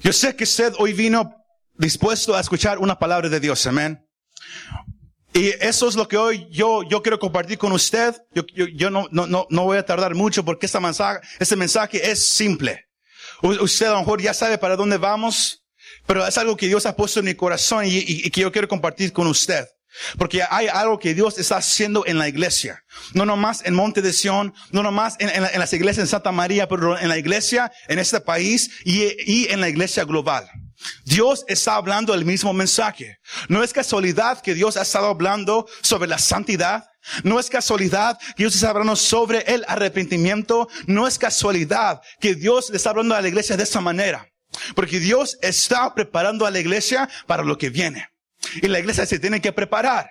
Yo sé que usted hoy vino dispuesto a escuchar una palabra de Dios, amén. Y eso es lo que hoy yo, yo quiero compartir con usted. Yo, yo, yo no, no, no, voy a tardar mucho porque esta mensaje, este mensaje es simple. usted a lo mejor ya sabe para dónde vamos, pero es algo que Dios ha puesto en mi corazón y, y que yo quiero compartir con usted. Porque hay algo que Dios está haciendo en la iglesia. No nomás en Monte de Sion, no nomás en, en, las iglesias en Santa María, pero en la iglesia, en este país y, y en la iglesia global. Dios está hablando el mismo mensaje. No es casualidad que Dios ha estado hablando sobre la santidad. No es casualidad que Dios está hablando sobre el arrepentimiento. No es casualidad que Dios le está hablando a la iglesia de esta manera. Porque Dios está preparando a la iglesia para lo que viene. Y la iglesia se tiene que preparar.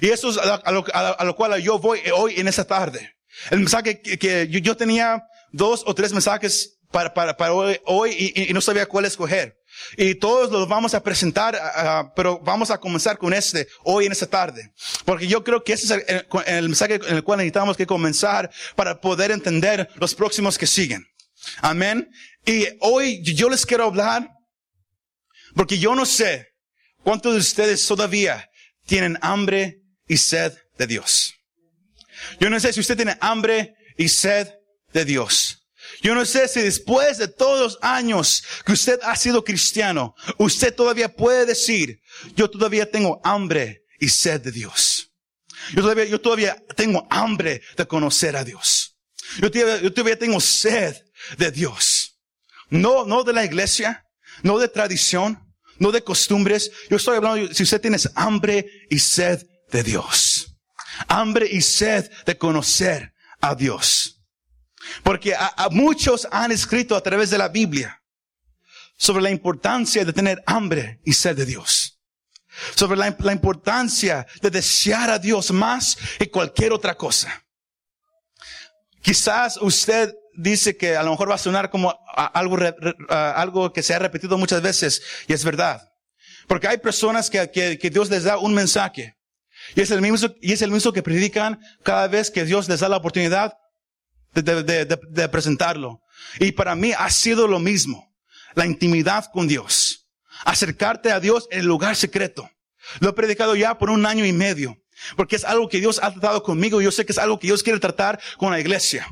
Y eso es a lo, a lo cual yo voy hoy en esta tarde. El mensaje que, que yo, yo, tenía dos o tres mensajes para, para, para hoy, hoy y, y, no sabía cuál escoger. Y todos los vamos a presentar, uh, pero vamos a comenzar con este hoy en esta tarde. Porque yo creo que ese es el, el, mensaje en el cual necesitamos que comenzar para poder entender los próximos que siguen. Amén. Y hoy yo les quiero hablar, porque yo no sé cuántos de ustedes todavía tienen hambre y sed de Dios. Yo no sé si usted tiene hambre y sed de Dios. Yo no sé si después de todos los años que usted ha sido cristiano, usted todavía puede decir, yo todavía tengo hambre y sed de Dios. Yo todavía, yo todavía tengo hambre de conocer a Dios. Yo todavía, yo todavía tengo sed de Dios. No, no de la iglesia, no de tradición, no de costumbres. Yo estoy hablando, si usted tiene hambre y sed de Dios. Hambre y sed de conocer a Dios. Porque a, muchos han escrito a través de la Biblia sobre la importancia de tener hambre y sed de Dios. Sobre la, la, importancia de desear a Dios más que cualquier otra cosa. Quizás usted dice que a lo mejor va a sonar como algo, algo que se ha repetido muchas veces y es verdad. Porque hay personas que, que, Dios les da un mensaje y es el mismo, y es el mismo que predican cada vez que Dios les da la oportunidad de, de, de, de, presentarlo. Y para mí ha sido lo mismo. La intimidad con Dios. Acercarte a Dios en el lugar secreto. Lo he predicado ya por un año y medio. Porque es algo que Dios ha tratado conmigo y yo sé que es algo que Dios quiere tratar con la iglesia.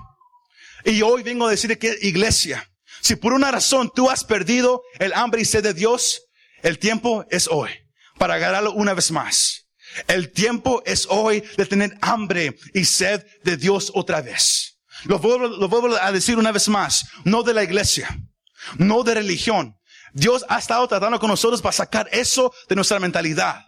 Y hoy vengo a decir que iglesia, si por una razón tú has perdido el hambre y sed de Dios, el tiempo es hoy para agarrarlo una vez más. El tiempo es hoy de tener hambre y sed de Dios otra vez. Lo vuelvo, lo a decir una vez más, no de la iglesia, no de religión. Dios ha estado tratando con nosotros para sacar eso de nuestra mentalidad.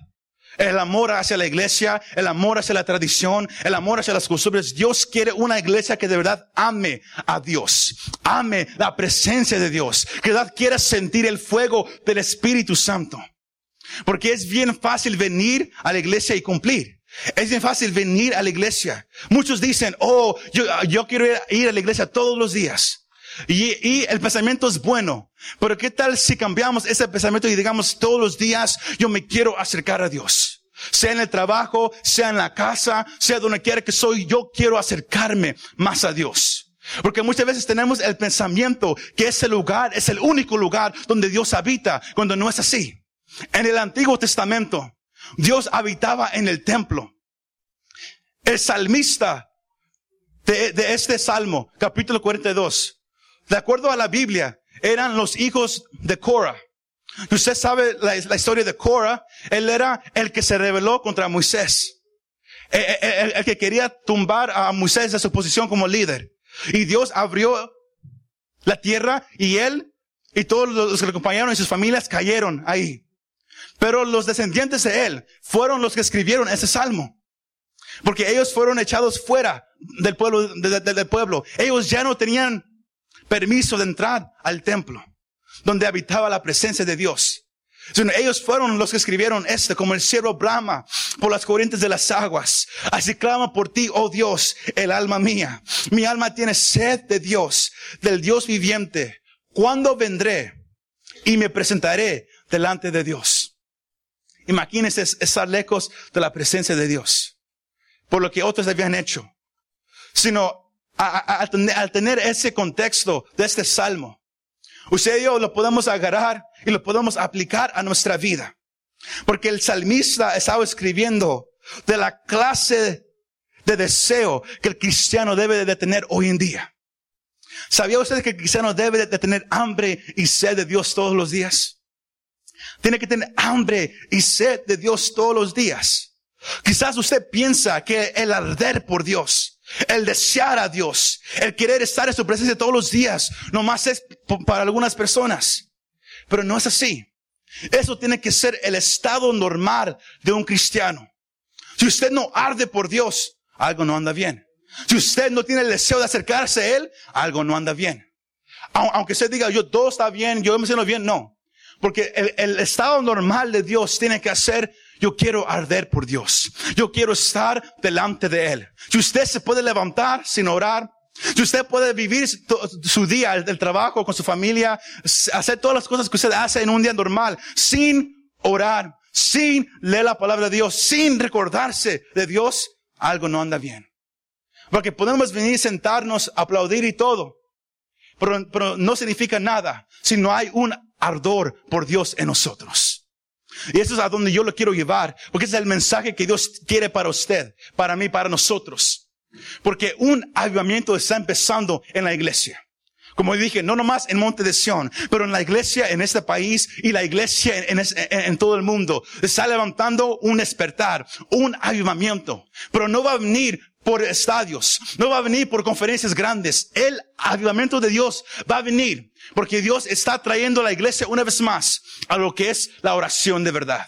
El amor hacia la iglesia, el amor hacia la tradición, el amor hacia las costumbres. Dios quiere una iglesia que de verdad ame a Dios, ame la presencia de Dios, que de verdad quiera sentir el fuego del Espíritu Santo. Porque es bien fácil venir a la iglesia y cumplir. Es bien fácil venir a la iglesia. Muchos dicen, oh, yo, yo quiero ir a la iglesia todos los días. Y, y, el pensamiento es bueno. Pero ¿qué tal si cambiamos ese pensamiento y digamos todos los días, yo me quiero acercar a Dios? Sea en el trabajo, sea en la casa, sea donde quiera que soy, yo quiero acercarme más a Dios. Porque muchas veces tenemos el pensamiento que ese lugar es el único lugar donde Dios habita, cuando no es así. En el Antiguo Testamento, Dios habitaba en el templo. El salmista de, de, este salmo, capítulo 42, de acuerdo a la Biblia, eran los hijos de Cora. Usted sabe la, historia de Cora. Él era el que se rebeló contra Moisés. El, el, el, que quería tumbar a Moisés de su posición como líder. Y Dios abrió la tierra y él y todos los que le acompañaron y sus familias cayeron ahí. Pero los descendientes de él fueron los que escribieron ese salmo. Porque ellos fueron echados fuera del pueblo, de, de, del pueblo. Ellos ya no tenían permiso de entrar al templo, donde habitaba la presencia de Dios. Ellos fueron los que escribieron este, como el cielo brama por las corrientes de las aguas. Así clama por ti, oh Dios, el alma mía. Mi alma tiene sed de Dios, del Dios viviente. ¿Cuándo vendré y me presentaré delante de Dios? Imagínense estar lejos de la presencia de Dios. Por lo que otros habían hecho. Sino, al tener ese contexto de este salmo, Usted y yo lo podemos agarrar y lo podemos aplicar a nuestra vida. Porque el salmista estaba escribiendo de la clase de deseo que el cristiano debe de tener hoy en día. ¿Sabía usted que el cristiano debe de tener hambre y sed de Dios todos los días? Tiene que tener hambre y sed de Dios todos los días. Quizás usted piensa que el arder por Dios, el desear a Dios, el querer estar en su presencia todos los días, nomás es para algunas personas. Pero no es así. Eso tiene que ser el estado normal de un cristiano. Si usted no arde por Dios, algo no anda bien. Si usted no tiene el deseo de acercarse a Él, algo no anda bien. Aunque usted diga, yo todo está bien, yo me siento bien, no. Porque el, estado normal de Dios tiene que hacer, yo quiero arder por Dios. Yo quiero estar delante de Él. Si usted se puede levantar sin orar, si usted puede vivir su día, el, trabajo con su familia, hacer todas las cosas que usted hace en un día normal, sin orar, sin leer la palabra de Dios, sin recordarse de Dios, algo no anda bien. Porque podemos venir, sentarnos, aplaudir y todo. Pero, pero no significa nada si no hay un ardor por Dios en nosotros. Y eso es a donde yo lo quiero llevar, porque es el mensaje que Dios quiere para usted, para mí, para nosotros. Porque un avivamiento está empezando en la iglesia. Como dije, no nomás en Monte de Sion, pero en la iglesia en este país y la iglesia en, en, todo el mundo. Está levantando un despertar, un avivamiento. Pero no va a venir por estadios, no va a venir por conferencias grandes. El avivamiento de Dios va a venir porque Dios está trayendo a la iglesia una vez más a lo que es la oración de verdad.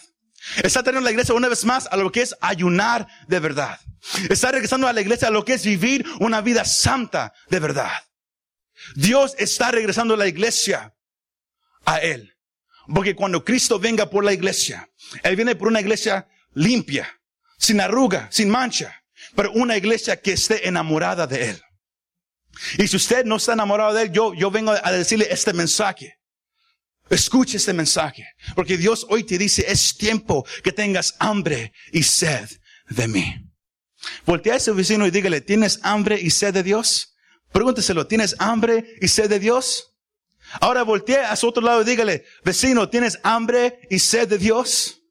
Está trayendo a la iglesia una vez más a lo que es ayunar de verdad. Está regresando a la iglesia a lo que es vivir una vida santa de verdad. Dios está regresando a la iglesia a Él. Porque cuando Cristo venga por la iglesia, Él viene por una iglesia limpia, sin arruga, sin mancha, pero una iglesia que esté enamorada de Él. Y si usted no está enamorado de Él, yo, yo vengo a decirle este mensaje. Escuche este mensaje, porque Dios hoy te dice, es tiempo que tengas hambre y sed de mí. Voltea a su vecino y dígale, ¿tienes hambre y sed de Dios? Pregúnteselo, ¿tienes hambre y sed de Dios? Ahora voltea a su otro lado y dígale, vecino, ¿tienes hambre y sed de Dios?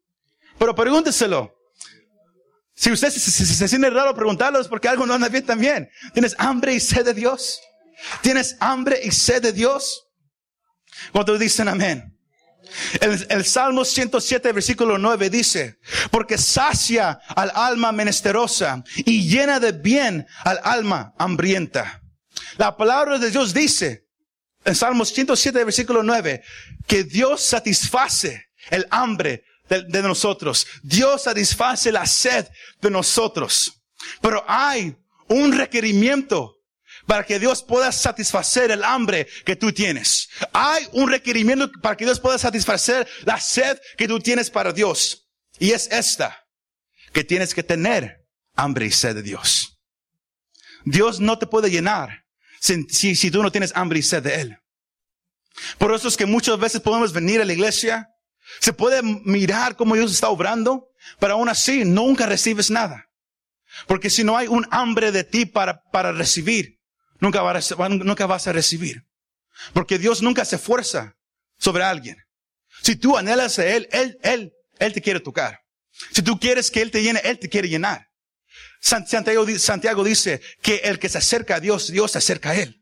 Pero pregúnteselo. Si usted se, se, siente raro preguntarlo porque algo no anda bien también. ¿Tienes hambre y sed de Dios? ¿Tienes hambre y sed de Dios? Cuando dicen amén. El, el, Salmo 107, versículo 9 dice, porque sacia al alma menesterosa y llena de bien al alma hambrienta. La palabra de Dios dice, en Salmo 107, versículo 9, que Dios satisface el hambre de, de nosotros. Dios satisface la sed de nosotros. Pero hay un requerimiento para que Dios pueda satisfacer el hambre que tú tienes. Hay un requerimiento para que Dios pueda satisfacer la sed que tú tienes para Dios. Y es esta, que tienes que tener hambre y sed de Dios. Dios no te puede llenar si, si, si tú no tienes hambre y sed de Él. Por eso es que muchas veces podemos venir a la iglesia, se puede mirar cómo Dios está obrando, pero aún así nunca recibes nada. Porque si no hay un hambre de ti para, para recibir, nunca, vas a recibir. Porque Dios nunca se fuerza sobre alguien. Si tú anhelas a Él, Él, Él, Él te quiere tocar. Si tú quieres que Él te llene, Él te quiere llenar. Santiago, Santiago dice que el que se acerca a Dios, Dios se acerca a Él.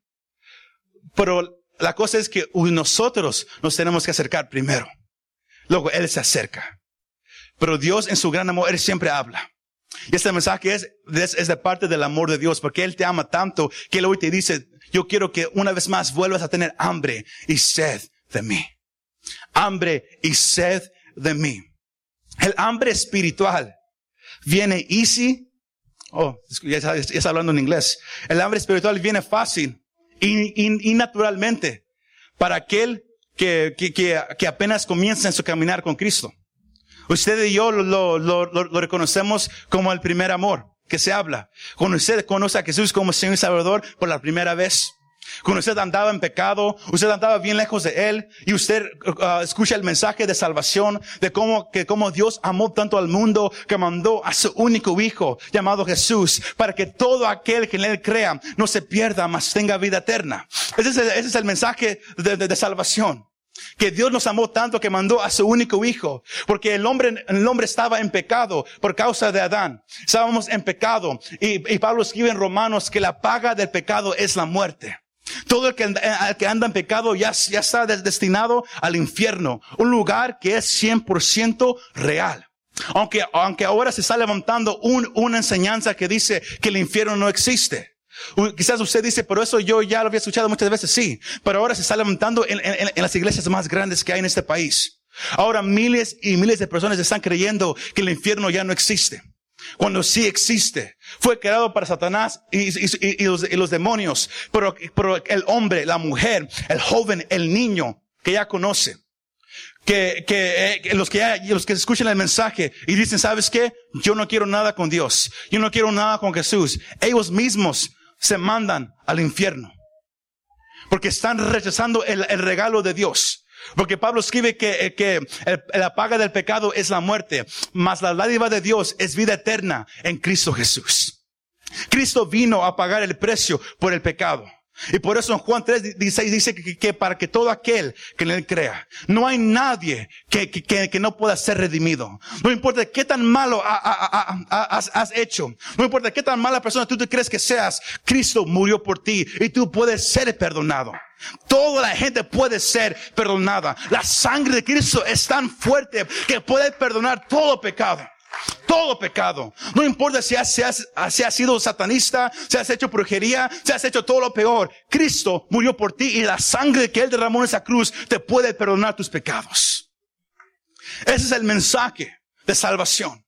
Pero la cosa es que nosotros nos tenemos que acercar primero. Luego Él se acerca. Pero Dios en su gran amor, Él siempre habla. Y este mensaje es, es, de parte del amor de Dios, porque Él te ama tanto que Él hoy te dice, yo quiero que una vez más vuelvas a tener hambre y sed de mí. Hambre y sed de mí. El hambre espiritual viene easy. Oh, ya está, hablando en inglés. El hambre espiritual viene fácil y, y, naturalmente para aquel que, que, que, que apenas comienza en su caminar con Cristo. Usted y yo lo, lo, lo, reconocemos como el primer amor que se habla. Cuando usted conoce a Jesús como Señor y Salvador por la primera vez, Cuando usted andaba en pecado, usted andaba bien lejos de Él y usted uh, escucha el mensaje de salvación, de cómo, que cómo Dios amó tanto al mundo que mandó a su único hijo llamado Jesús para que todo aquel que en Él crea no se pierda, mas tenga vida eterna. Ese es el, ese es el mensaje de, de, de salvación. Que Dios nos amó tanto que mandó a su único hijo, porque el hombre, el hombre estaba en pecado por causa de Adán. Estábamos en pecado. Y, y Pablo escribe en Romanos que la paga del pecado es la muerte. Todo el que, el que anda en pecado ya, ya está destinado al infierno, un lugar que es 100% real. Aunque, aunque ahora se está levantando un, una enseñanza que dice que el infierno no existe. Quizás usted dice, pero eso yo ya lo había escuchado muchas veces, sí, pero ahora se está levantando en, las iglesias más grandes que hay en este país. Ahora miles y miles de personas están creyendo que el infierno ya no existe cuando sí existe. Fue creado para Satanás y, los, demonios, pero, pero el hombre, la mujer, el joven, el niño que ya conoce. Que, que, eh, los que ya, los que escuchan el mensaje y dicen, ¿sabes qué? Yo no quiero nada con Dios. Yo no quiero nada con Jesús. Ellos mismos se mandan al infierno. Porque están rechazando el, el regalo de Dios. Porque Pablo escribe que, eh, que el, la paga del pecado es la muerte, mas la dádiva de Dios es vida eterna en Cristo Jesús. Cristo vino a pagar el precio por el pecado. Y por eso en Juan 3, 16 dice que, para que todo aquel que en él crea, no hay nadie que, que, que no pueda ser redimido. No importa qué tan malo ha, ha, ha, has, has, hecho. No importa qué tan mala persona tú te crees que seas. Cristo murió por ti y tú puedes ser perdonado. Toda la gente puede ser perdonada. La sangre de Cristo es tan fuerte que puede perdonar todo pecado. Todo pecado. No importa si has, si, has, si has, sido satanista, si has hecho brujería, si has hecho todo lo peor. Cristo murió por ti y la sangre que Él derramó en esa cruz te puede perdonar tus pecados. Ese es el mensaje de salvación.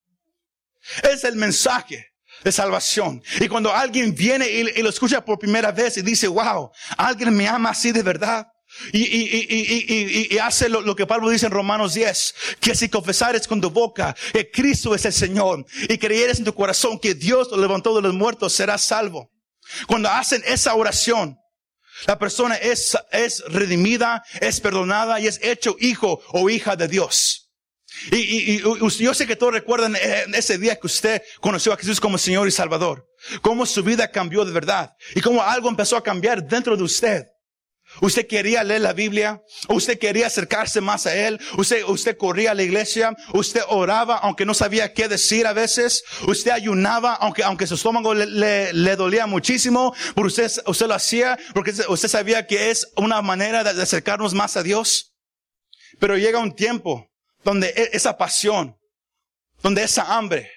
Es el mensaje de salvación. Y cuando alguien viene y, y, lo escucha por primera vez y dice, wow, alguien me ama así de verdad. Y, y, y hace lo, lo, que Pablo dice en Romanos 10, que si confesares con tu boca que Cristo es el Señor y creyeres en tu corazón que Dios lo levantó de los muertos, serás salvo. Cuando hacen esa oración, la persona es, es redimida, es perdonada y es hecho hijo o hija de Dios. Y, y, y, yo sé que todos recuerdan eh, ese día que usted conoció a Jesús como Señor y Salvador. Cómo su vida cambió de verdad. Y cómo algo empezó a cambiar dentro de usted. Usted quería leer la Biblia, usted quería acercarse más a Él, usted, usted corría a la iglesia, usted oraba aunque no sabía qué decir a veces, usted ayunaba aunque, aunque su estómago le, le, dolía muchísimo, pero usted, usted lo hacía porque usted sabía que es una manera de acercarnos más a Dios. Pero llega un tiempo donde esa pasión, donde esa hambre,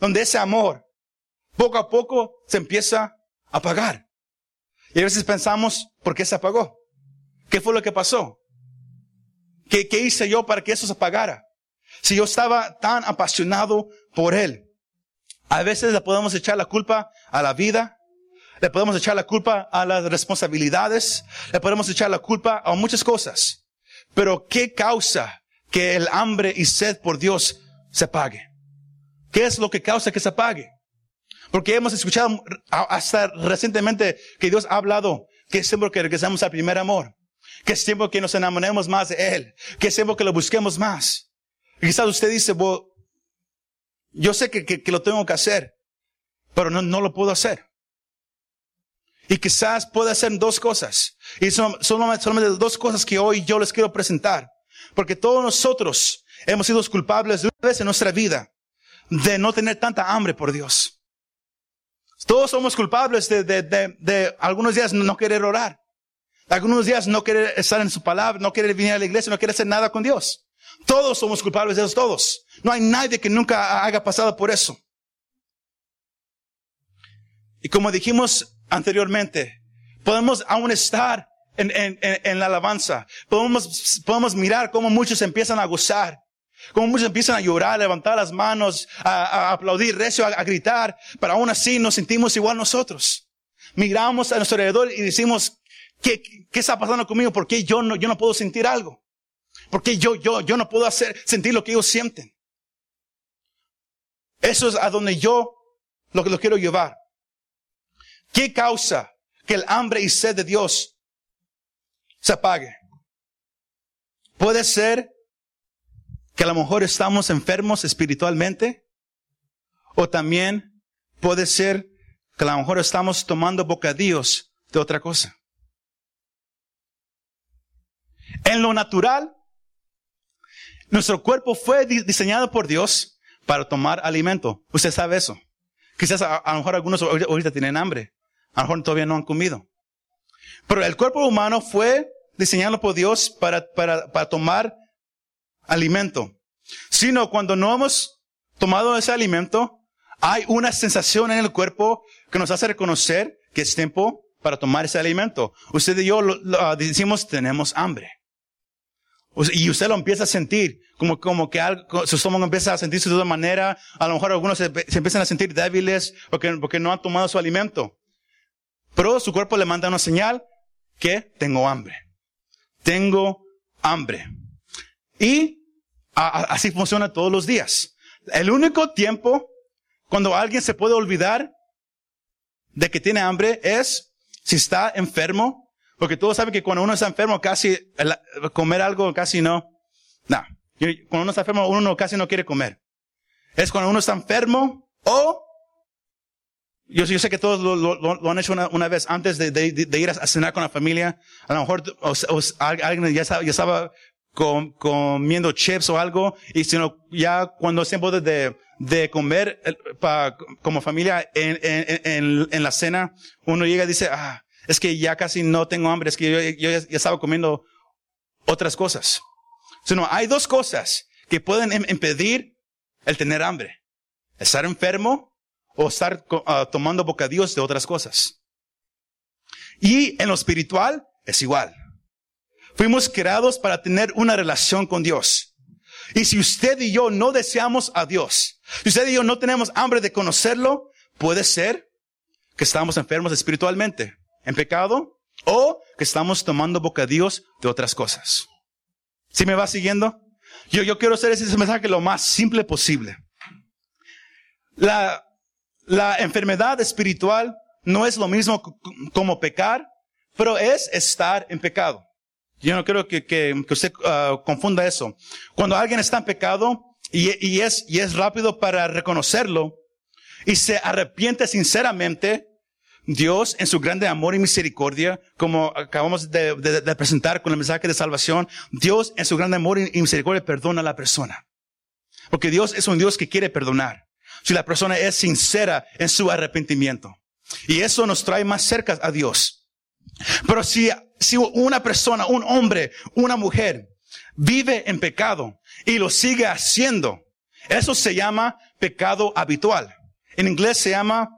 donde ese amor, poco a poco se empieza a apagar. Y a veces pensamos, ¿por qué se apagó? ¿Qué fue lo que pasó? ¿Qué, hice yo para que eso se apagara? Si yo estaba tan apasionado por Él. A veces le podemos echar la culpa a la vida, le podemos echar la culpa a las responsabilidades, le podemos echar la culpa a muchas cosas. Pero ¿qué causa que el hambre y sed por Dios se apague. ¿Qué es lo que causa que se apague? Porque hemos escuchado hasta recientemente que Dios ha hablado que es tiempo que regresamos al primer amor, que es tiempo que nos enamoremos más de Él, que es tiempo que lo busquemos más. Y quizás usted dice, yo sé que, que, que, lo tengo que hacer, pero no, no lo puedo hacer. Y quizás pueda hacer dos cosas. Y son solamente, solamente dos cosas que hoy yo les quiero presentar. Porque todos nosotros hemos sido culpables de una vez en nuestra vida de no tener tanta hambre por Dios. Todos somos culpables de, de, de, de algunos días no querer orar. Algunos días no querer estar en su palabra, no querer venir a la iglesia, no querer hacer nada con Dios. Todos somos culpables de eso, todos. No hay nadie que nunca haya pasado por eso. Y como dijimos anteriormente, podemos aún estar en, en, en, la alabanza. Podemos, podemos mirar cómo muchos empiezan a gozar. Cómo muchos empiezan a llorar, a levantar las manos, a, a aplaudir recio, a, a, gritar. Pero aún así nos sentimos igual nosotros. Miramos a nuestro alrededor y decimos, ¿qué, qué está pasando conmigo? ¿Por qué yo no, yo no puedo sentir algo? ¿Por qué yo, yo, yo no puedo hacer, sentir lo que ellos sienten? Eso es a donde yo lo, lo quiero llevar. ¿Qué causa que el hambre y sed de Dios se apague. Puede ser que a lo mejor estamos enfermos espiritualmente o también puede ser que a lo mejor estamos tomando bocadillos de otra cosa. En lo natural, nuestro cuerpo fue diseñado por Dios para tomar alimento. Usted sabe eso. Quizás a, lo mejor algunos ahorita tienen hambre. A lo mejor todavía no han comido. Pero el cuerpo humano fue diseñado por Dios para, para, para tomar alimento. Sino cuando no hemos tomado ese alimento, hay una sensación en el cuerpo que nos hace reconocer que es tiempo para tomar ese alimento. Usted y yo decimos tenemos hambre. Y usted lo empieza a sentir, como, como que algo, su estómago empieza a sentirse de otra manera. A lo mejor algunos se, empiezan a sentir débiles porque, porque no han tomado su alimento. Pero su cuerpo le manda una señal que tengo hambre. Tengo hambre. Y así funciona todos los días. El único tiempo cuando alguien se puede olvidar de que tiene hambre es si está enfermo, porque todos saben que cuando uno está enfermo casi comer algo casi no. No. Cuando uno está enfermo uno casi no quiere comer. Es cuando uno está enfermo o yo, yo sé que todos lo, han hecho una, vez antes de, ir a, cenar con la familia. A lo mejor alguien ya estaba, ya estaba comiendo chips o algo y sino ya cuando es tiempo de, de comer pa, como familia en, en, en, la cena, uno llega y dice, ah, es que ya casi no tengo hambre, es que yo, ya, estaba comiendo otras cosas. Sino hay dos cosas que pueden em, impedir el tener hambre. Estar enfermo o estar uh, tomando bocadillos de otras cosas. Y en lo espiritual es igual. Fuimos creados para tener una relación con Dios. Y si usted y yo no deseamos a Dios, si usted y yo no tenemos hambre de conocerlo, puede ser que estamos enfermos espiritualmente, en pecado, o que estamos tomando bocadillos de otras cosas. ¿Sí me va siguiendo? Yo, yo quiero hacer ese mensaje lo más simple posible. La, la enfermedad espiritual no es lo mismo como pecar, pero es estar en pecado. Yo no quiero que, que, usted uh, confunda eso. Cuando alguien está en pecado y, y, es, y es rápido para reconocerlo y se arrepiente sinceramente, Dios en su grande amor y misericordia, como acabamos de, presentar con el mensaje de salvación, Dios en su grande amor y misericordia perdona a la persona. Porque Dios es un Dios que quiere perdonar. Si la persona es sincera en su arrepentimiento. Y eso nos trae más cerca a Dios. Pero si si una persona, un hombre, una mujer vive en pecado y lo sigue haciendo, eso se llama pecado habitual. En inglés se llama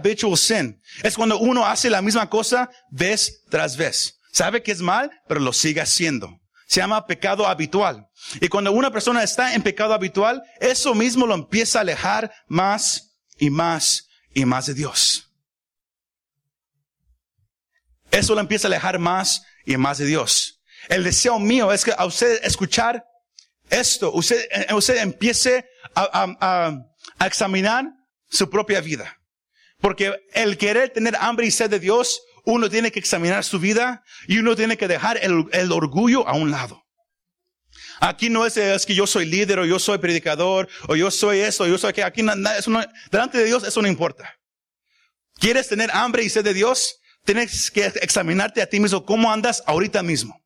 habitual sin. Es cuando uno hace la misma cosa vez tras vez. Sabe que es mal, pero lo sigue haciendo. Se llama pecado habitual. Y cuando una persona está en pecado habitual, eso mismo lo empieza a alejar más y más y más de Dios eso lo empieza a alejar más y más de Dios. El deseo mío es que a usted escuchar esto, usted, eh, usted empiece a, examinar su propia vida. Porque el querer tener hambre y sed de Dios, uno tiene que examinar su vida y uno tiene que dejar el, orgullo a un lado. Aquí no es, que yo soy líder o yo soy predicador o yo soy eso, o yo soy que aquí nada, eso no, delante de Dios eso no importa. ¿Quieres tener hambre y sed de Dios? Tienes que examinarte a ti mismo cómo andas ahorita mismo.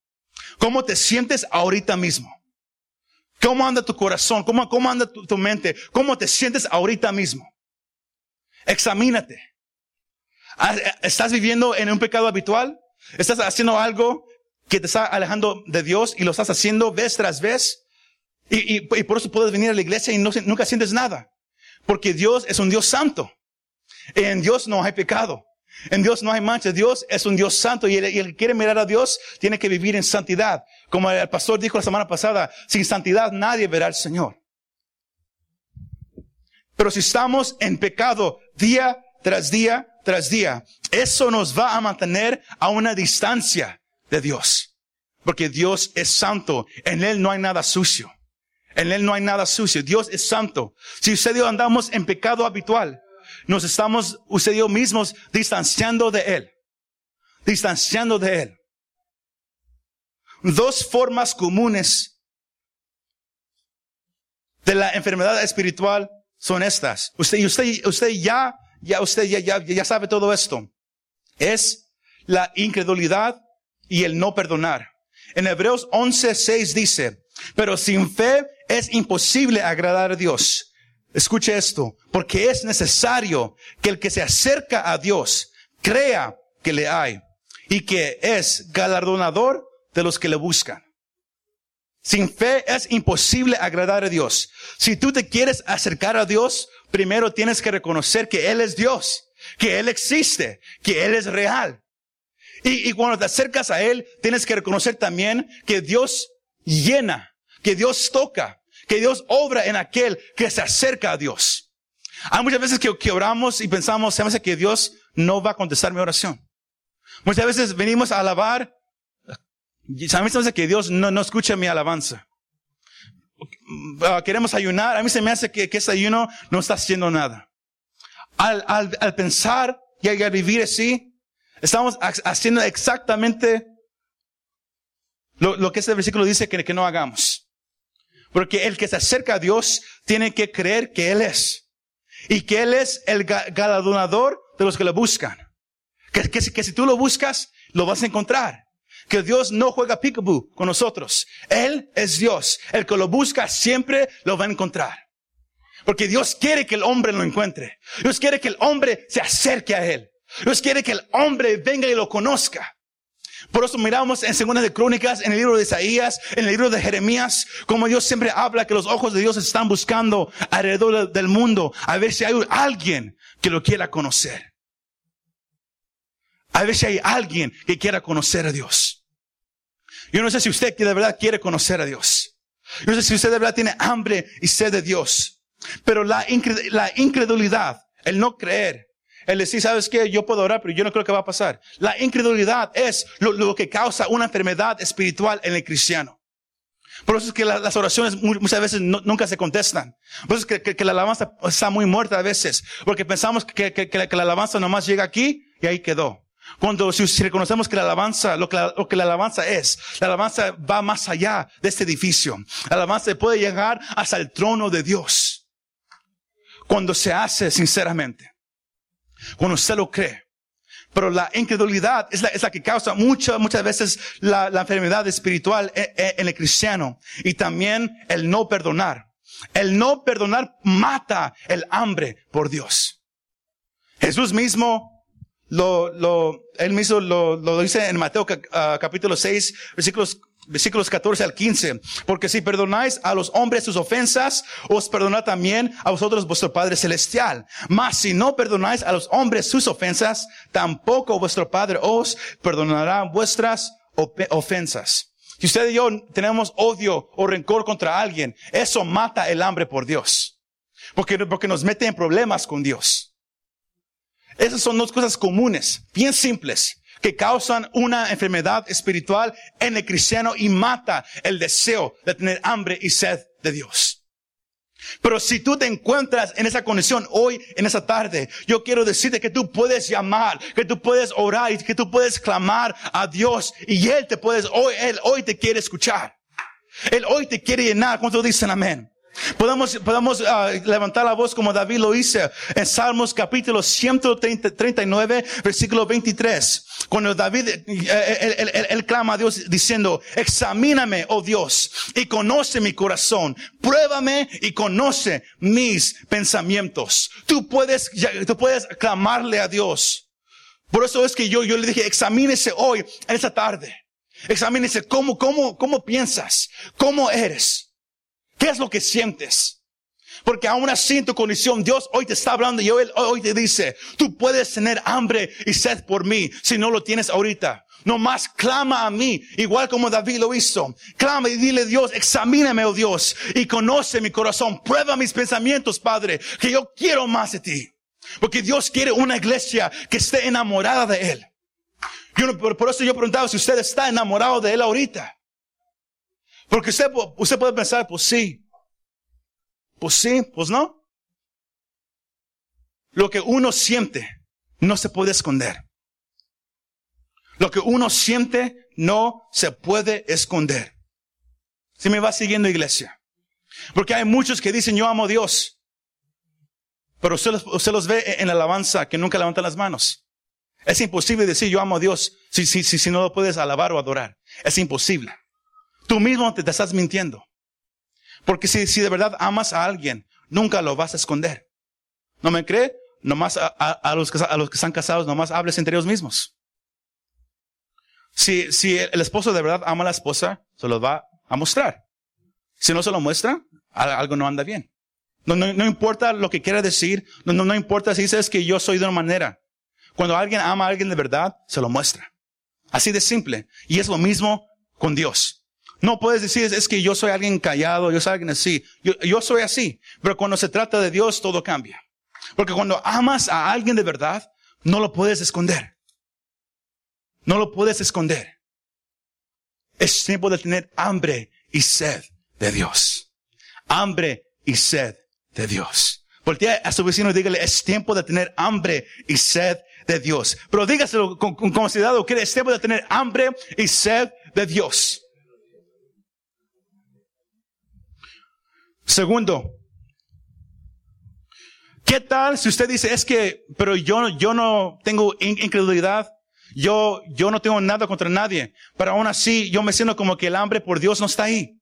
¿Cómo te sientes ahorita mismo? ¿Cómo anda tu corazón? ¿Cómo, cómo anda tu, tu mente? ¿Cómo te sientes ahorita mismo? Examínate. Ah, ¿Estás viviendo en un pecado habitual? ¿Estás haciendo algo que te está alejando de Dios y lo estás haciendo vez tras vez? Y, por eso puedes venir a la iglesia y nunca sientes nada. Porque Dios es un Dios santo. En Dios no hay pecado. En Dios no hay mancha. Dios es un Dios santo y el, que quiere mirar a Dios tiene que vivir en santidad. Como el pastor dijo la semana pasada, sin santidad nadie verá al Señor. Pero si estamos en pecado día tras día tras día, eso nos va a mantener a una distancia de Dios. Porque Dios es santo. En Él no hay nada sucio. En Él no hay nada sucio. Dios es santo. Si usted andamos en pecado habitual, nos estamos usted mismos distanciando de Él. distanciando de Él. Dos formas comunes de la enfermedad espiritual son estas. Usted, usted, usted ya, ya, usted ya, ya, ya sabe todo esto. Es la incredulidad y el no perdonar. En Hebreos 11:6 dice, pero sin fe es imposible agradar a Dios. Escuche esto, porque es necesario que el que se acerca a Dios crea que le hay y que es galardonador de los que le buscan. Sin fe es imposible agradar a Dios. Si tú te quieres acercar a Dios, primero tienes que reconocer que Él es Dios, que Él existe, que Él es real. Y, cuando te acercas a Él, tienes que reconocer también que Dios llena, que Dios toca, que Dios obra en aquel que se acerca a Dios. Hay muchas veces que, oramos y pensamos, se me hace que Dios no va a contestar mi oración. Muchas veces venimos a alabar a mí se me hace que Dios no, no escucha mi alabanza. Ah, queremos ayunar, a mí se me hace que, que ese ayuno no está haciendo nada. Al, al, al pensar y al vivir así, estamos haciendo exactamente lo, lo que este versículo dice que, que no hagamos. Porque el que se acerca a Dios tiene que creer que Él es. Y que Él es el galardonador de los que lo buscan. Que, que, que si tú lo buscas, lo vas a encontrar que Dios no juega peekaboo con nosotros. Él es Dios. El que lo busca siempre lo va a encontrar. Porque Dios quiere que el hombre lo encuentre. Dios quiere que el hombre se acerque a Él. Dios quiere que el hombre venga y lo conozca. Por eso miramos en Segunda de Crónicas, en el libro de Isaías, en el libro de Jeremías, como Dios siempre habla que los ojos de Dios están buscando alrededor del mundo a ver si hay alguien que lo quiera conocer. A si hay alguien que quiera conocer a Dios. Yo no sé si usted de verdad quiere conocer a Dios. Yo no sé si usted de verdad tiene hambre y sed de Dios. Pero la, incredulidad, el no creer, el decir, ¿sabes qué? Yo puedo orar, pero yo no creo que va a pasar. La incredulidad es lo, que causa una enfermedad espiritual en el cristiano. Por eso es que las oraciones muchas veces nunca se contestan. Por eso es que, la alabanza está muy muerta a veces. Porque pensamos que, que la alabanza nomás llega aquí y ahí quedó. Cuando si, reconocemos que la alabanza, lo que la, lo que la alabanza es, la alabanza va más allá de este edificio. La alabanza puede llegar hasta el trono de Dios. Cuando se hace sinceramente. Cuando usted lo cree. Pero la incredulidad es la, es la que causa muchas, muchas veces la, la enfermedad espiritual en, en el cristiano. Y también el no perdonar. El no perdonar mata el hambre por Dios. Jesús mismo lo, lo, él mismo lo, lo dice en Mateo uh, capítulo 6, versículos, versículos 14 al 15. Porque si perdonáis a los hombres sus ofensas, os perdonará también a vosotros vuestro Padre Celestial. Mas si no perdonáis a los hombres sus ofensas, tampoco vuestro Padre os perdonará vuestras ofensas. Si usted y yo tenemos odio o rencor contra alguien, eso mata el hambre por Dios. Porque, porque nos mete en problemas con Dios. Esas son dos cosas comunes, bien simples, que causan una enfermedad espiritual en el cristiano y mata el deseo de tener hambre y sed de Dios. Pero si tú te encuentras en esa condición hoy, en esa tarde, yo quiero decirte que tú puedes llamar, que tú puedes orar y que tú puedes clamar a Dios y Él te puedes, hoy, Él hoy te quiere escuchar. Él hoy te quiere llenar. ¿Cuántos dicen amén? Podemos, podemos uh, levantar la voz como David lo hizo en Salmos capítulo 139, versículo 23. Cuando David, eh, eh, él, él, él, clama a Dios diciendo, examíname, oh Dios, y conoce mi corazón. Pruébame y conoce mis pensamientos. Tú puedes, tú puedes clamarle a Dios. Por eso es que yo, yo le dije, examínese hoy, en esta tarde. Examínese cómo, cómo, cómo piensas, cómo eres. ¿Qué es lo que sientes? Porque aún así en tu condición, Dios hoy te está hablando y hoy, te dice, tú puedes tener hambre y sed por mí si no lo tienes ahorita. No más clama a mí, igual como David lo hizo. Clama y dile Dios, examíname, oh Dios, y conoce mi corazón. Prueba mis pensamientos, Padre, que yo quiero más de ti. Porque Dios quiere una iglesia que esté enamorada de Él. Por eso yo preguntaba si usted está enamorado de Él ahorita. Porque usted, usted puede pensar, pues sí. Pues sí, pues no. Lo que uno siente no se puede esconder. Lo que uno siente no se puede esconder. Si me va siguiendo iglesia. Porque hay muchos que dicen yo amo a Dios. Pero usted, usted los ve en la alabanza que nunca levantan las manos. Es imposible decir yo amo a Dios si, si, si, si no lo puedes alabar o adorar. Es imposible. Tú mismo te, te estás mintiendo. Porque si, si de verdad amas a alguien, nunca lo vas a esconder. ¿No me cree? Nomás a, a, a, los, que, a los que están casados, nomás hables entre ellos mismos. Si, si el esposo de verdad ama a la esposa, se lo va a mostrar. Si no se lo muestra, algo no anda bien. No, no, no importa lo que quiera decir, no, no, no importa si dices que yo soy de una manera. Cuando alguien ama a alguien de verdad, se lo muestra. Así de simple. Y es lo mismo con Dios. No puedes decir, es que yo soy alguien callado, yo soy alguien así. Yo, yo soy así. Pero cuando se trata de Dios, todo cambia. Porque cuando amas a alguien de verdad, no lo puedes esconder. No lo puedes esconder. Es tiempo de tener hambre y sed de Dios. Hambre y sed de Dios. Voltea a su vecino y dígale, es tiempo de tener hambre y sed de Dios. Pero dígaselo con, con considerado que es tiempo de tener hambre y sed de Dios. Segundo, ¿qué tal si usted dice, es que, pero yo, yo no tengo incredulidad? Yo, yo no tengo nada contra nadie, pero aún así yo me siento como que el hambre por Dios no está ahí.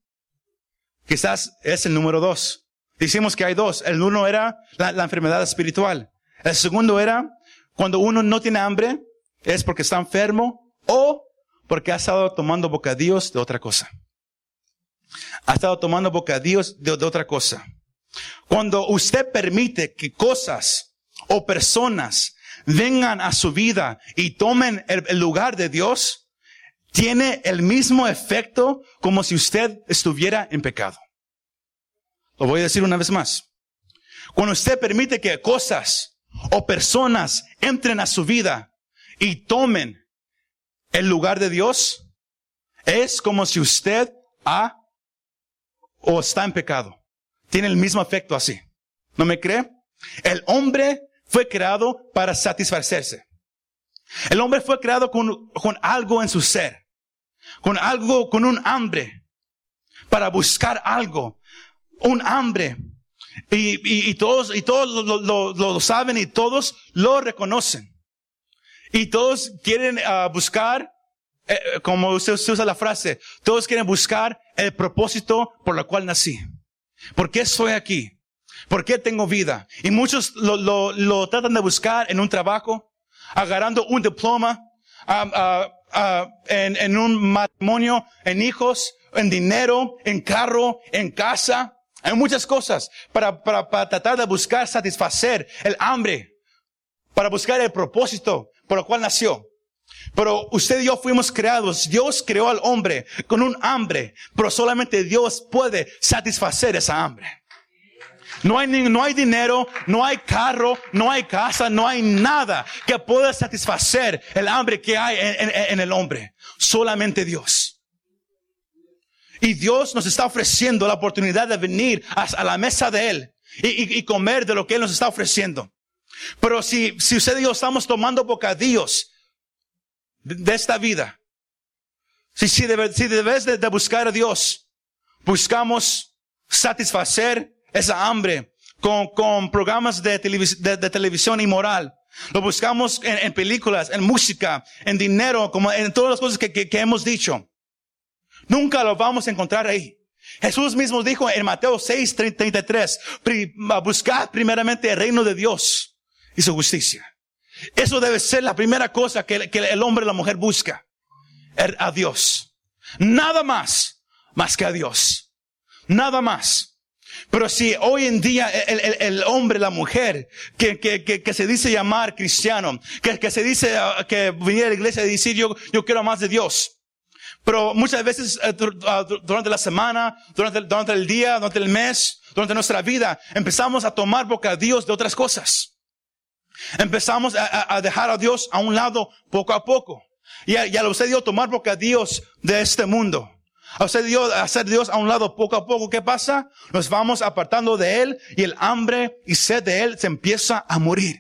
Quizás es el número dos. Decimos que hay dos. El uno era la, la enfermedad espiritual. El segundo era cuando uno no tiene hambre, es porque está enfermo o porque ha estado tomando bocadillos de otra cosa. Ha estado tomando bocadillos de, de otra cosa. Cuando usted permite que cosas o personas vengan a su vida y tomen el, el, lugar de Dios, tiene el mismo efecto como si usted estuviera en pecado. Lo voy a decir una vez más. Cuando usted permite que cosas o personas entren a su vida y tomen el lugar de Dios, es como si usted ha o está en pecado. Tiene el mismo efecto así. ¿No me cree? El hombre fue creado para satisfacerse. El hombre fue creado con, con algo en su ser. Con algo, con un hambre. Para buscar algo. Un hambre. Y, y, y todos, y todos lo, lo, lo, saben y todos lo reconocen. Y todos quieren uh, buscar eh, como usted, usa la frase, todos quieren buscar el propósito por el cual nací. ¿Por qué estoy aquí? ¿Por qué tengo vida? Y muchos lo, lo, lo tratan de buscar en un trabajo, agarrando un diploma, en, en un matrimonio, en hijos, en dinero, en carro, en casa. Hay muchas cosas para, para, para tratar de buscar satisfacer el hambre, para buscar el propósito por el cual nació. Pero usted y yo fuimos creados. Dios creó al hombre con un hambre, pero solamente Dios puede satisfacer esa hambre. No hay, no hay dinero, no hay carro, no hay casa, no hay nada que pueda satisfacer el hambre que hay en, el hombre. Solamente Dios. Y Dios nos está ofreciendo la oportunidad de venir a, la mesa de Él y, y, y, comer de lo que Él nos está ofreciendo. Pero si, si usted y yo estamos tomando bocadillos de esta vida. Si, si, debe, si debes de, de, buscar a Dios, buscamos satisfacer esa hambre con, con programas de, televis, de, de televisión inmoral. Lo buscamos en, en, películas, en música, en dinero, como en todas las cosas que, que, que hemos dicho. Nunca lo vamos a encontrar ahí. Jesús mismo dijo en Mateo 6, 33, buscad primeramente el reino de Dios y su justicia. Eso debe ser la primera cosa que, el hombre y la mujer busca. Er, a Dios. Nada más, más que a Dios. Nada más. Pero si hoy en día el, hombre, la mujer, que, se dice llamar cristiano, que, se dice uh, que venir a la iglesia y decir yo, quiero más de Dios. Pero muchas veces uh, durante la semana, durante, durante el día, durante el mes, durante nuestra vida, empezamos a tomar bocadillos de otras cosas. Empezamos a, a, dejar a Dios a un lado poco a poco. Y a, y a usted dio tomar bocadillos de este mundo. A usted dio hacer Dios a un lado poco a poco. ¿Qué pasa? Nos vamos apartando de Él y el hambre y sed de Él se empieza a morir.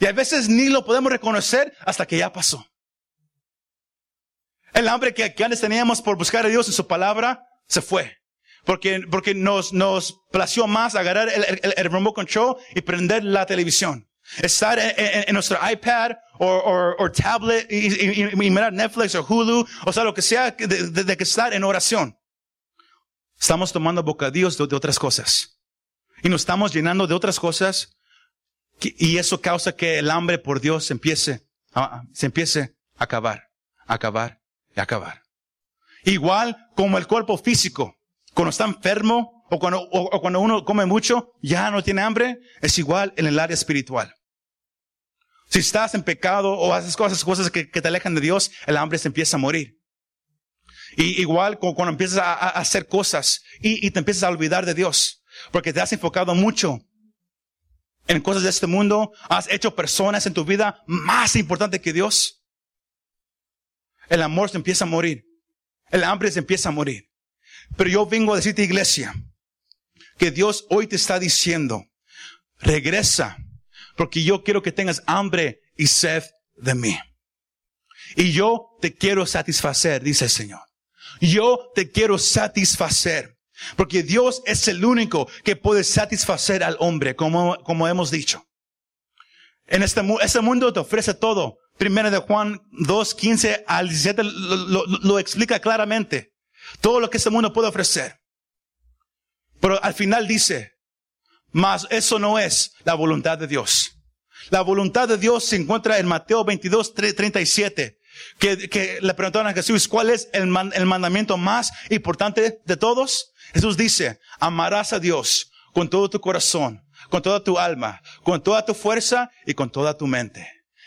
Y a veces ni lo podemos reconocer hasta que ya pasó. El hambre que, que antes teníamos por buscar a Dios en su palabra se fue. Porque, porque nos, nos plació más agarrar el, el, el remote control y prender la televisión. Estar en, en, en nuestro iPad o, tablet y, y, y, mirar Netflix o Hulu, o sea, lo que sea, de, de, de que estar en oración. Estamos tomando bocadillos de, de otras cosas. Y nos estamos llenando de otras cosas. Y eso causa que el hambre por Dios empiece, a, se empiece a acabar, a acabar y a acabar. Igual como el cuerpo físico. Cuando está enfermo o cuando, o, o cuando uno come mucho, ya no tiene hambre, es igual en el área espiritual. Si estás en pecado o haces cosas, cosas que, te alejan de Dios, el hambre se empieza a morir. Y igual cuando empiezas a, a hacer cosas y, y, te empiezas a olvidar de Dios, porque te has enfocado mucho en cosas de este mundo, has hecho personas en tu vida más importantes que Dios, el amor se empieza a morir, el hambre se empieza a morir. Pero yo vengo a decirte, iglesia, que Dios hoy te está diciendo, regresa, porque yo quiero que tengas hambre y sed de mí. Y yo te quiero satisfacer, dice el Señor. Yo te quiero satisfacer. Porque Dios es el único que puede satisfacer al hombre, como, como hemos dicho. En este, este mundo te ofrece todo. Primera de Juan 2, 15 al 17 lo, lo, lo explica claramente. Todo lo que este mundo puede ofrecer. Pero al final dice, mas eso no es la voluntad de Dios. La voluntad de Dios se encuentra en Mateo 22, 37. Que, que le preguntaron a Jesús, ¿cuál es el, man, el mandamiento más importante de todos? Jesús dice, amarás a Dios con todo tu corazón, con toda tu alma, con toda tu fuerza y con toda tu mente.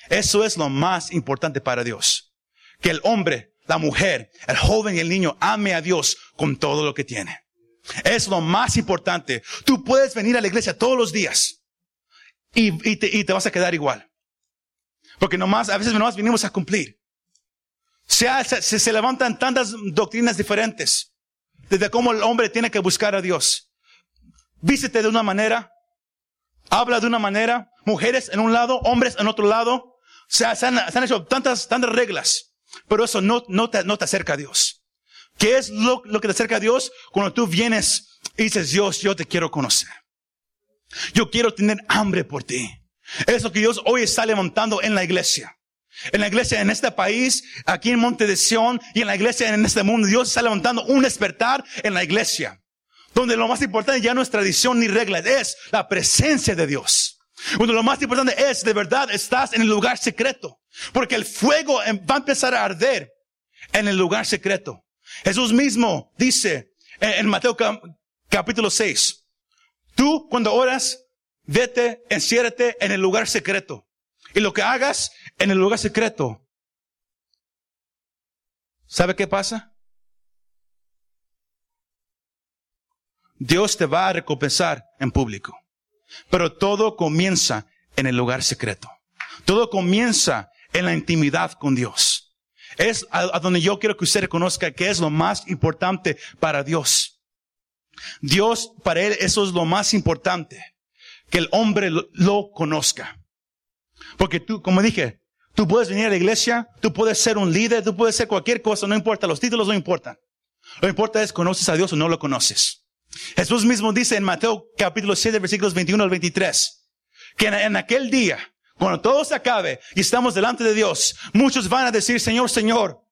Eso es lo más importante para Dios. Que el hombre, la mujer, el joven y el niño ame a Dios con todo lo que tiene. Es lo más importante. Tú puedes venir a la iglesia todos los días y, y, te, y te, vas a quedar igual. Porque nomás, a veces nomás venimos a cumplir. Se, se, se levantan tantas doctrinas diferentes desde cómo el hombre tiene que buscar a Dios. Vístete de una manera, habla de una manera, mujeres en un lado, hombres en otro lado. Se, se, han, se han, hecho tantas, tantas reglas, pero eso no, no, te, no te acerca a Dios. ¿Qué es lo, que te acerca a Dios? Cuando tú vienes y dices, Dios, yo te quiero conocer. Yo quiero tener hambre por ti. Es lo que Dios hoy está levantando en la iglesia. En la iglesia en este país, aquí en Monte de Sion y en la iglesia en este mundo, Dios está levantando un despertar en la iglesia. Donde lo más importante ya no es tradición ni reglas, es la presencia de Dios. Donde lo más importante es, de verdad, estás en el lugar secreto. Porque el fuego va a empezar a arder en el lugar secreto. Jesús mismo dice en Mateo capítulo 6, tú cuando oras, vete, enciérrate en el lugar secreto. Y lo que hagas en el lugar secreto, ¿sabe qué pasa? Dios te va a recompensar en público. Pero todo comienza en el lugar secreto. Todo comienza en la intimidad con Dios. Es a, donde yo quiero que usted reconozca que es lo más importante para Dios. Dios, para Él, eso es lo más importante. Que el hombre lo, conozca. Porque tú, como dije, tú puedes venir a la iglesia, tú puedes ser un líder, tú puedes ser cualquier cosa, no importa, los títulos no importan. Lo que importa es conoces a Dios o no lo conoces. Jesús mismo dice en Mateo capítulo 7 versículos 21 al 23, que en aquel día, cuando todo se acabe y estamos delante de Dios, muchos van a decir, Señor, Señor,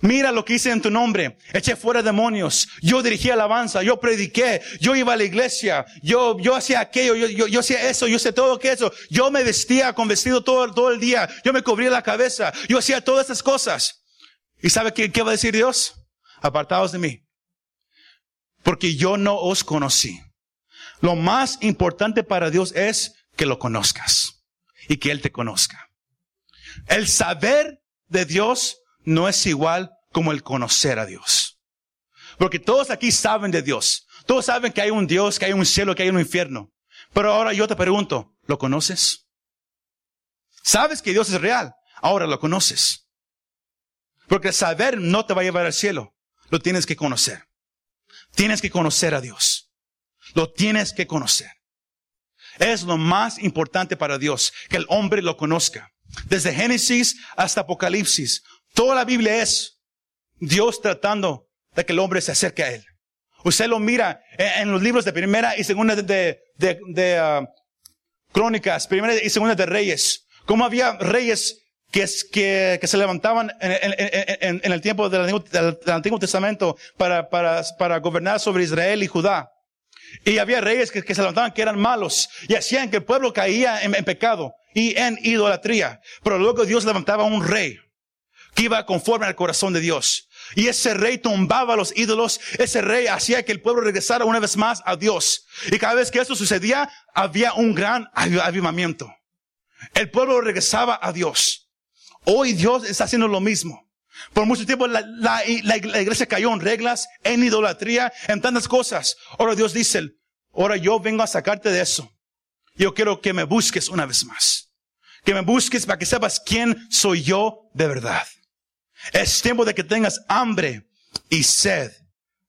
Mira lo que hice en tu nombre. Eché fuera demonios. Yo dirigí alabanza. Yo prediqué. Yo iba a la iglesia. Yo, yo hacía aquello. Yo, yo, yo hacía eso. Yo hacía todo eso. Yo me vestía con vestido todo, todo el día. Yo me cubría la cabeza. Yo hacía todas esas cosas. ¿Y sabe qué, qué va a decir Dios? Apartados de mí. Porque yo no os conocí. Lo más importante para Dios es que lo conozcas. Y que Él te conozca. El saber de Dios no es igual como el conocer a Dios. Porque todos aquí saben de Dios. Todos saben que hay un Dios, que hay un cielo, que hay un infierno. Pero ahora yo te pregunto, ¿lo conoces? Sabes que Dios es real. Ahora lo conoces. Porque saber no te va a llevar al cielo. Lo tienes que conocer. Tienes que conocer a Dios. Lo tienes que conocer. Es lo más importante para Dios, que el hombre lo conozca. Desde Génesis hasta Apocalipsis, Toda la Biblia es Dios tratando de que el hombre se acerque a Él. Usted lo mira en, los libros de primera y segunda de, de, de, uh, crónicas, primera y segunda de reyes. Cómo había reyes que, que, se levantaban en, el tiempo del Antiguo, del Antiguo Testamento para, para, para gobernar sobre Israel y Judá. Y había reyes que, se levantaban que eran malos y hacían que el pueblo caía en, pecado y en idolatría. Pero luego Dios levantaba un rey que iba conforme al corazón de Dios. Y ese rey tumbaba los ídolos, ese rey hacía que el pueblo regresara una vez más a Dios. Y cada vez que esto sucedía, había un gran avivamiento. El pueblo regresaba a Dios. Hoy Dios está haciendo lo mismo. Por mucho tiempo la, iglesia cayó en reglas, en idolatría, en tantas cosas. Ahora Dios dice, ahora yo vengo a sacarte de eso. Yo quiero que me busques una vez más. Que me busques para que sepas quién soy yo de verdad. Es tiempo de que tengas hambre y sed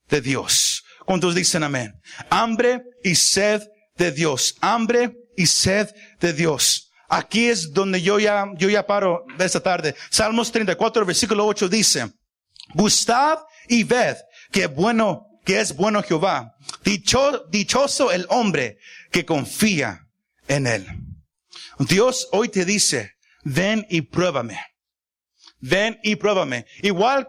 de Dios. ¿Cuántos dicen amén? Hambre y sed de Dios. Hambre y sed de Dios. Aquí es donde yo ya, yo ya paro de esta tarde. Salmos 34, versículo 8 dice, Gustad y ved que bueno, que es bueno Jehová. Dicho, dichoso el hombre que confía en él. Dios hoy te dice, ven y pruébame. Ven y pruébame. Igual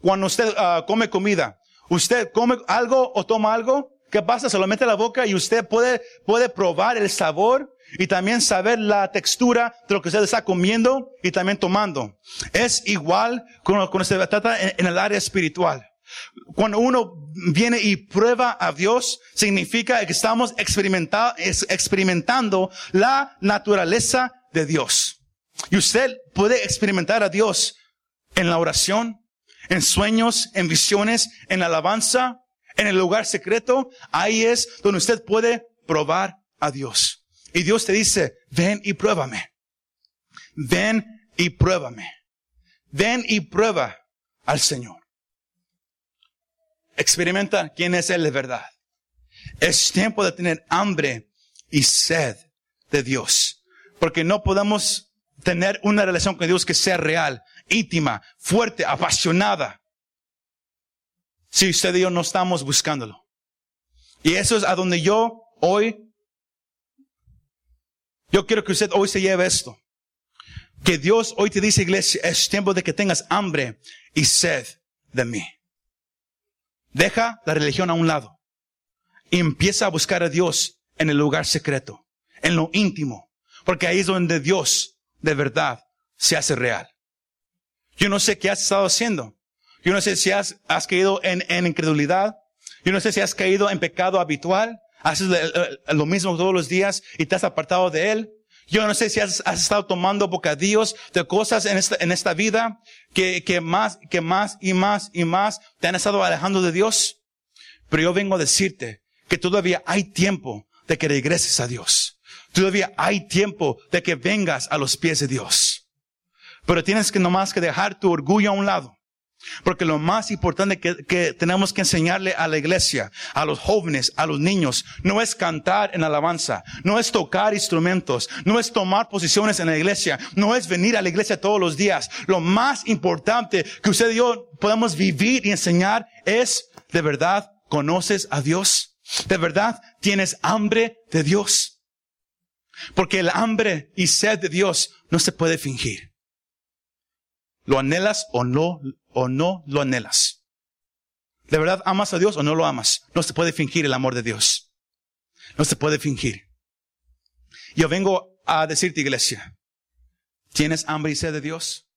cuando usted uh, come comida, usted come algo o toma algo, ¿qué pasa? Se lo mete a la boca y usted puede, puede probar el sabor y también saber la textura de lo que usted está comiendo y también tomando. Es igual cuando, cuando se en, el área espiritual. Cuando uno viene y prueba a Dios, significa que estamos experimentando la naturaleza de Dios. Y usted puede experimentar a Dios en la oración, en sueños, en visiones, en alabanza, en el lugar secreto. Ahí es donde usted puede probar a Dios. Y Dios te dice, ven y pruébame. Ven y pruébame. Ven y prueba al Señor. Experimenta quién es Él de verdad. Es tiempo de tener hambre y sed de Dios. Porque no podemos tener una relación con Dios que sea real, íntima, fuerte, apasionada. Si usted y yo no estamos buscándolo. Y eso es a donde yo hoy, yo quiero que usted hoy se lleve esto. Que Dios hoy te dice, iglesia, es tiempo de que tengas hambre y sed de mí. Deja la religión a un lado. Y empieza a buscar a Dios en el lugar secreto, en lo íntimo. Porque ahí es donde Dios de verdad se hace real. Yo no sé qué has estado haciendo. Yo no sé si has, caído en, en, incredulidad. Yo no sé si has caído en pecado habitual. Haces lo mismo todos los días y te has apartado de Él. Yo no sé si has, estado tomando bocadillos de cosas en esta, en esta vida que, que más, que más y más y más te han estado alejando de Dios. Pero yo vengo a decirte que todavía hay tiempo de que regreses a Dios. Todavía hay tiempo de que vengas a los pies de Dios. Pero tienes que nomás que dejar tu orgullo a un lado. Porque lo más importante que, que, tenemos que enseñarle a la iglesia, a los jóvenes, a los niños, no es cantar en alabanza, no es tocar instrumentos, no es tomar posiciones en la iglesia, no es venir a la iglesia todos los días. Lo más importante que usted y yo podemos vivir y enseñar es, ¿de verdad conoces a Dios? ¿De verdad tienes hambre de Dios? Porque el hambre y sed de Dios no se puede fingir. ¿Lo anhelas o no, o no lo anhelas? ¿De verdad amas a Dios o no lo amas? No se puede fingir el amor de Dios. No se puede fingir. Yo vengo a decirte, iglesia, ¿tienes hambre y sed de Dios?